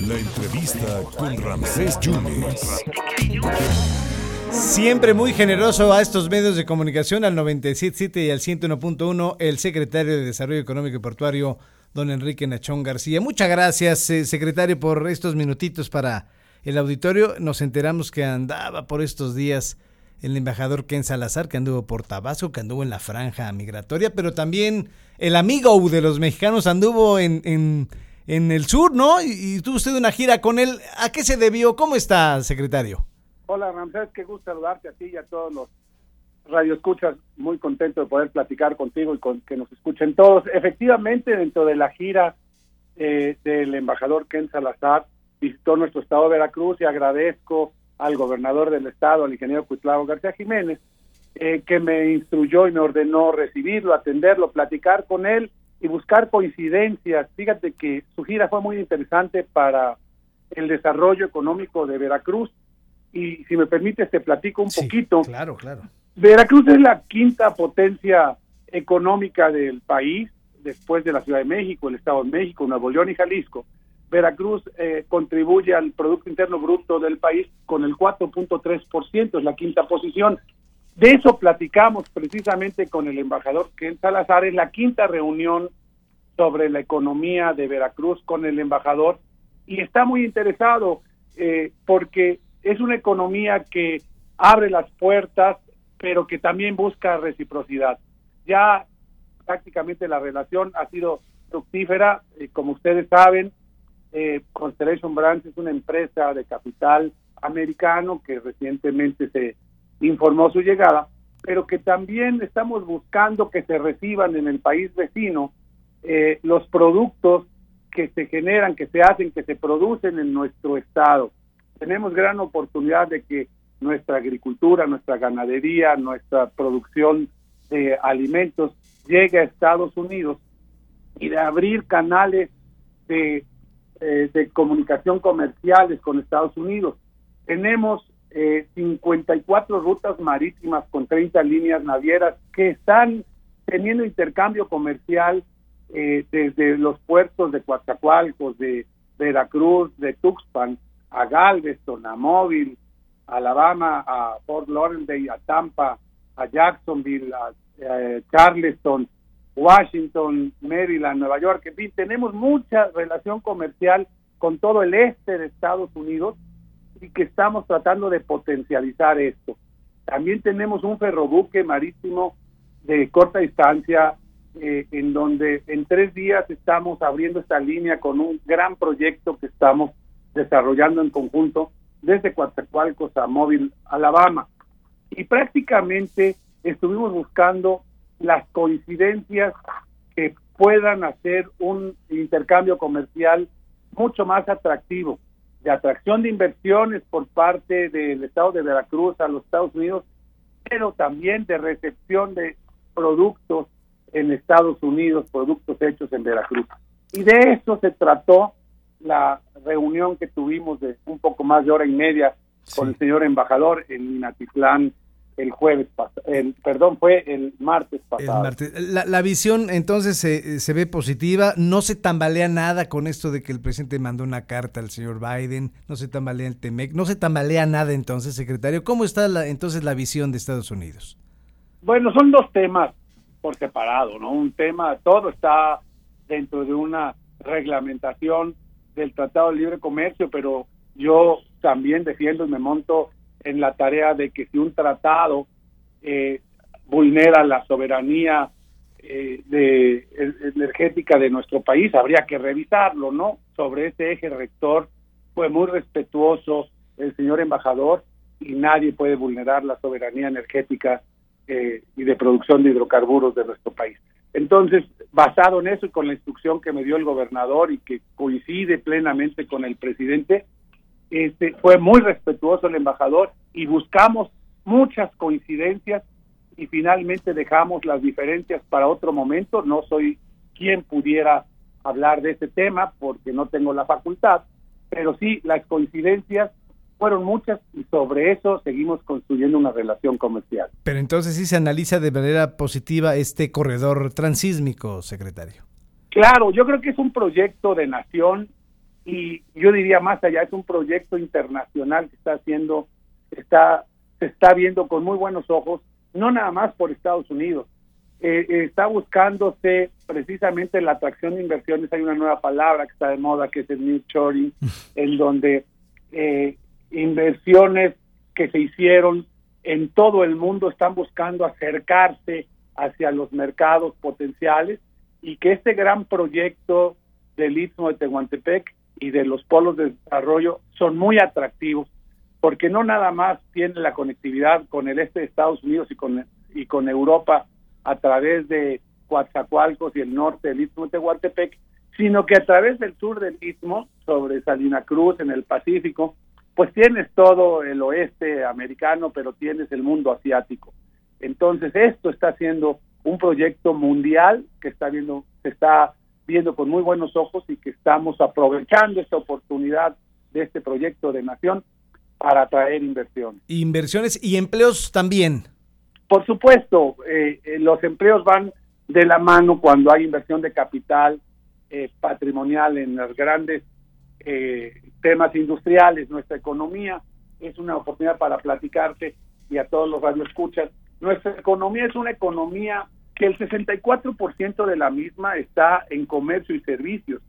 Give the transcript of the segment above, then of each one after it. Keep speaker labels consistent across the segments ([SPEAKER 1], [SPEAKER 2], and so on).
[SPEAKER 1] La entrevista con Ramsés Yunes.
[SPEAKER 2] Siempre muy generoso a estos medios de comunicación, al 97.7 y al 101.1, el secretario de Desarrollo Económico y Portuario, don Enrique Nachón García. Muchas gracias, eh, secretario, por estos minutitos para el auditorio. Nos enteramos que andaba por estos días el embajador Ken Salazar, que anduvo por Tabasco, que anduvo en la franja migratoria, pero también el amigo de los mexicanos anduvo en, en, el sur, ¿no? Y, y tuvo usted una gira con él. ¿A qué se debió? ¿Cómo está, secretario?
[SPEAKER 3] Hola Ramsés, qué gusto saludarte a ti y a todos los radioescuchas. Muy contento de poder platicar contigo y con que nos escuchen todos. Efectivamente, dentro de la gira eh, del embajador Ken Salazar, visitó nuestro estado de Veracruz y agradezco al gobernador del estado, al ingeniero Cuitlavo García Jiménez, eh, que me instruyó y me ordenó recibirlo, atenderlo, platicar con él y buscar coincidencias. Fíjate que su gira fue muy interesante para el desarrollo económico de Veracruz y si me permites te platico un
[SPEAKER 2] Sí,
[SPEAKER 3] poquito.
[SPEAKER 2] Claro, claro.
[SPEAKER 3] Veracruz es la quinta potencia económica del país, después de la Ciudad de México, el Estado de México, Nuevo León y Jalisco. Veracruz eh, contribuye al Producto Interno Bruto del país con el 4.3%, es la quinta posición. De eso platicamos precisamente con el embajador Ken Salazar en la quinta reunión sobre la economía de Veracruz con el embajador y está muy interesado eh, porque es una economía que abre las puertas, pero que también busca reciprocidad. Ya prácticamente la relación ha sido fructífera, eh, como ustedes saben, eh, Constellation Brands es una empresa de capital americano que recientemente se informó su llegada, pero que también estamos buscando que se reciban en el país vecino eh, los productos que se generan, que se hacen, que se producen en nuestro estado. Tenemos gran oportunidad de que nuestra agricultura, nuestra ganadería, nuestra producción de alimentos llegue a Estados Unidos y de abrir canales de, eh, de comunicación comerciales con Estados Unidos. Tenemos eh, 54 rutas marítimas con 30 líneas navieras que están teniendo intercambio comercial eh, desde los puertos de Coatzacoalcos, de Veracruz, de Tuxpan, a Galveston, a Mobile, Alabama, a Fort Lauderdale, a Tampa, a Jacksonville, a eh, Charleston, Washington, Maryland, Nueva York, en fin, tenemos mucha relación comercial con todo el este de Estados Unidos y que estamos tratando de potencializar esto. También tenemos un ferrobuque marítimo de corta distancia eh, en donde en tres días estamos abriendo esta línea con un gran proyecto que estamos desarrollando en conjunto desde Coatzacoalcos a Mobile, Alabama. Y prácticamente estuvimos buscando las coincidencias que puedan hacer un intercambio comercial mucho más atractivo, de atracción de inversiones por parte del estado de Veracruz a los Estados Unidos, pero también de recepción de productos en Estados Unidos, productos hechos en Veracruz. Y de eso se trató la reunión que tuvimos de un poco más de hora y media con el señor embajador en Minatitlán el jueves pasado, el, perdón, fue el martes
[SPEAKER 2] El
[SPEAKER 3] pasado.
[SPEAKER 2] martes. La, la visión entonces se, se ve positiva, no se tambalea nada con esto de que el presidente mandó una carta al señor Biden, no se tambalea el TEMEC, no se tambalea nada entonces, secretario. ¿Cómo está la, entonces la visión de Estados Unidos?
[SPEAKER 3] Bueno, son dos temas por separado, ¿no? Un tema, todo está dentro de una reglamentación del Tratado de Libre Comercio, pero yo también defiendo y me monto en la tarea de que si un tratado eh, vulnera la soberanía eh, de, energética de nuestro país, habría que revisarlo, ¿no? Sobre ese eje rector fue muy respetuoso el señor embajador y nadie puede vulnerar la soberanía energética eh, y de producción de hidrocarburos de nuestro país. Entonces, basado en eso y con la instrucción que me dio el gobernador y que coincide plenamente con el presidente, este, fue muy respetuoso el embajador y buscamos muchas coincidencias y finalmente dejamos las diferencias para otro momento. No soy quien pudiera hablar de ese tema porque no tengo la facultad, pero sí las coincidencias fueron muchas y sobre eso seguimos construyendo una relación comercial.
[SPEAKER 2] Pero entonces sí se analiza de manera positiva este corredor transísmico, secretario.
[SPEAKER 3] Claro, yo creo que es un proyecto de nación y yo diría más allá, es un proyecto internacional que está haciendo, está, se está viendo con muy buenos ojos, no nada más por Estados Unidos, eh, está buscándose precisamente la atracción de inversiones. Hay una nueva palabra que está de moda, que es el New Shoring, en donde eh, inversiones que se hicieron en todo el mundo están buscando acercarse hacia los mercados potenciales y que este gran proyecto del Istmo de Tehuantepec y de los polos de desarrollo son muy atractivos porque no nada más tiene la conectividad con el este de Estados Unidos y con y con Europa a través de Coatzacoalcos y el norte del Istmo de Tehuantepec, sino que a través del sur del Istmo, sobre Salina Cruz, en el Pacífico, pues tienes todo el oeste americano, pero tienes el mundo asiático. Entonces, esto está siendo un proyecto mundial que está viendo, se está viendo con muy buenos ojos y que estamos aprovechando esta oportunidad de este proyecto de nación para atraer inversiones.
[SPEAKER 2] Inversiones y empleos también.
[SPEAKER 3] Por supuesto, eh, eh, los empleos van de la mano cuando hay inversión de capital eh, patrimonial en los grandes temas industriales. Nuestra economía es una oportunidad para platicarte y a todos los radioescuchas. Nuestra economía es una economía que el 64% de la misma está en comercio y servicios.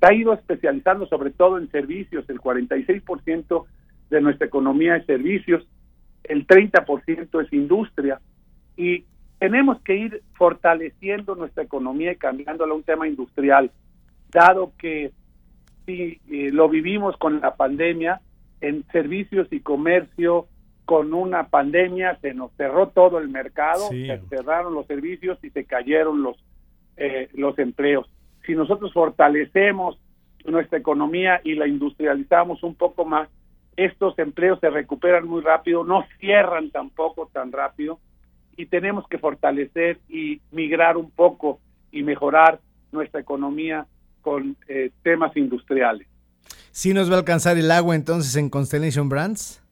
[SPEAKER 3] Se ha ido especializando sobre todo en servicios, el 46% de nuestra economía es servicios, el 30% es industria y tenemos que ir fortaleciendo nuestra economía y cambiándola a un tema industrial, dado que si eh, lo vivimos con la pandemia, en servicios y comercio, con una pandemia se nos cerró todo el mercado, se cerraron los servicios y se cayeron los, eh, los empleos. Si nosotros fortalecemos nuestra economía y la industrializamos un poco más, estos empleos se recuperan muy rápido, no cierran tampoco tan rápido y tenemos que fortalecer y migrar un poco y mejorar nuestra economía con eh, temas industriales.
[SPEAKER 2] ¿Sí nos va a alcanzar el agua entonces en Constellation Brands?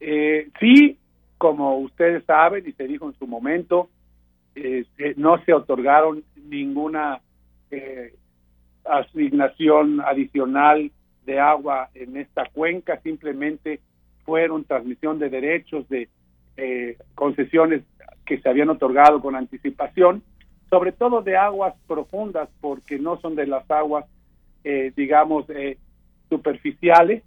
[SPEAKER 3] Eh, sí, como ustedes saben y se dijo en su momento, eh, no se otorgaron ninguna eh, asignación adicional de agua en esta cuenca, simplemente fueron transmisión de derechos de eh, concesiones que se habían otorgado con anticipación, sobre todo de aguas profundas, porque no son de las aguas, eh, digamos, eh, superficiales,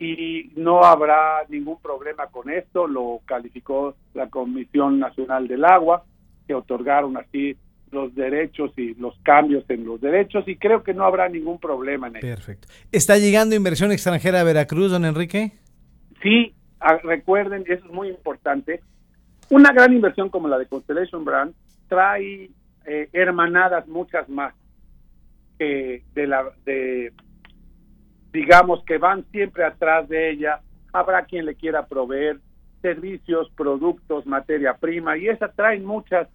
[SPEAKER 3] y no habrá ningún problema con esto, lo calificó la Comisión Nacional del Agua, que otorgaron así los derechos y los cambios en los derechos y creo que no habrá ningún problema en eso.
[SPEAKER 2] Perfecto. ¿Está llegando inversión extranjera a Veracruz, don Enrique?
[SPEAKER 3] Sí, recuerden, eso es muy importante, una gran inversión como la de Constellation Brand trae eh, hermanadas muchas más de la de digamos que van siempre atrás de ella habrá quien le quiera proveer servicios productos materia prima y esa trae muchas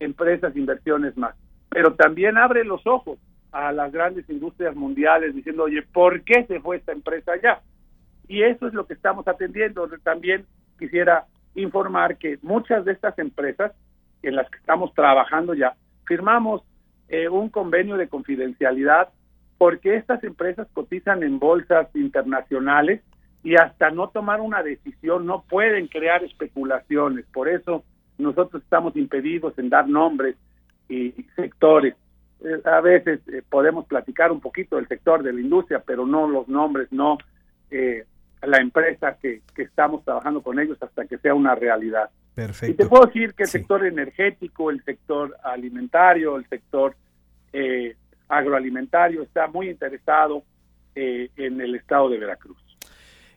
[SPEAKER 3] empresas inversiones más pero también abre los ojos a las grandes industrias mundiales diciendo oye por qué se fue esta empresa allá y eso es lo que estamos atendiendo. También quisiera informar que muchas de estas empresas en las que estamos trabajando ya, firmamos eh, un convenio de confidencialidad porque estas empresas cotizan en bolsas internacionales y hasta no tomar una decisión no pueden crear especulaciones. Por eso nosotros estamos impedidos en dar nombres y sectores. Eh, a veces eh, podemos platicar un poquito del sector de la industria, pero no los nombres, no eh, la empresa que, estamos trabajando con ellos hasta que sea una realidad.
[SPEAKER 2] Perfecto.
[SPEAKER 3] Y te puedo decir que el sector energético, el sector alimentario, el sector eh, agroalimentario está muy interesado eh, en el estado de Veracruz.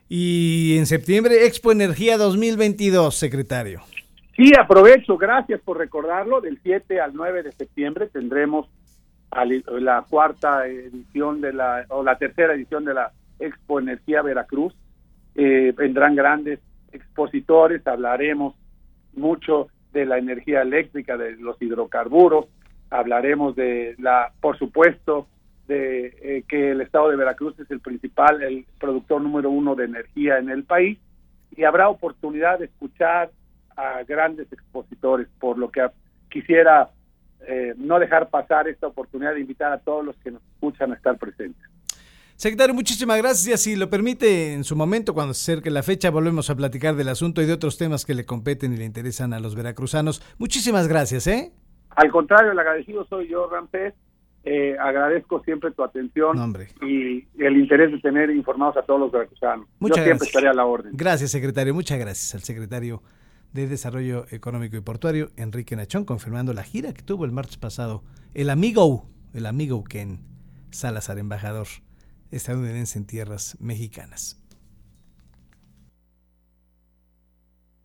[SPEAKER 2] Y en septiembre, Expo Energía 2022, secretario.
[SPEAKER 3] Sí, aprovecho, gracias por recordarlo. Del 7 al 9 de septiembre tendremos la cuarta edición de la, o la tercera edición de la Expo Energía Veracruz eh, vendrán grandes expositores, hablaremos mucho de la energía eléctrica, de los hidrocarburos, hablaremos de la, por supuesto, de eh, que el estado de Veracruz es el principal, el productor número uno de energía en el país, y habrá oportunidad de escuchar a grandes expositores, por lo que quisiera eh, no dejar pasar esta oportunidad de invitar a todos los que nos escuchan a estar presentes.
[SPEAKER 2] Secretario, muchísimas gracias. Si lo permite, en su momento, cuando se acerque la fecha, volvemos a platicar del asunto y de otros temas que le competen y le interesan a los veracruzanos. Muchísimas gracias, ¿eh?
[SPEAKER 3] Al contrario, el agradecido soy yo, Rampés. Eh, agradezco siempre tu atención y el interés de tener informados a todos los veracruzanos.
[SPEAKER 2] Muchas
[SPEAKER 3] yo siempre estaré a la orden.
[SPEAKER 2] Gracias, secretario. Muchas gracias al secretario de Desarrollo Económico y Portuario, Enrique Nachón, confirmando la gira que tuvo el martes pasado el amigo, el amigo Ken Salazar, embajador estadounidense en tierras mexicanas.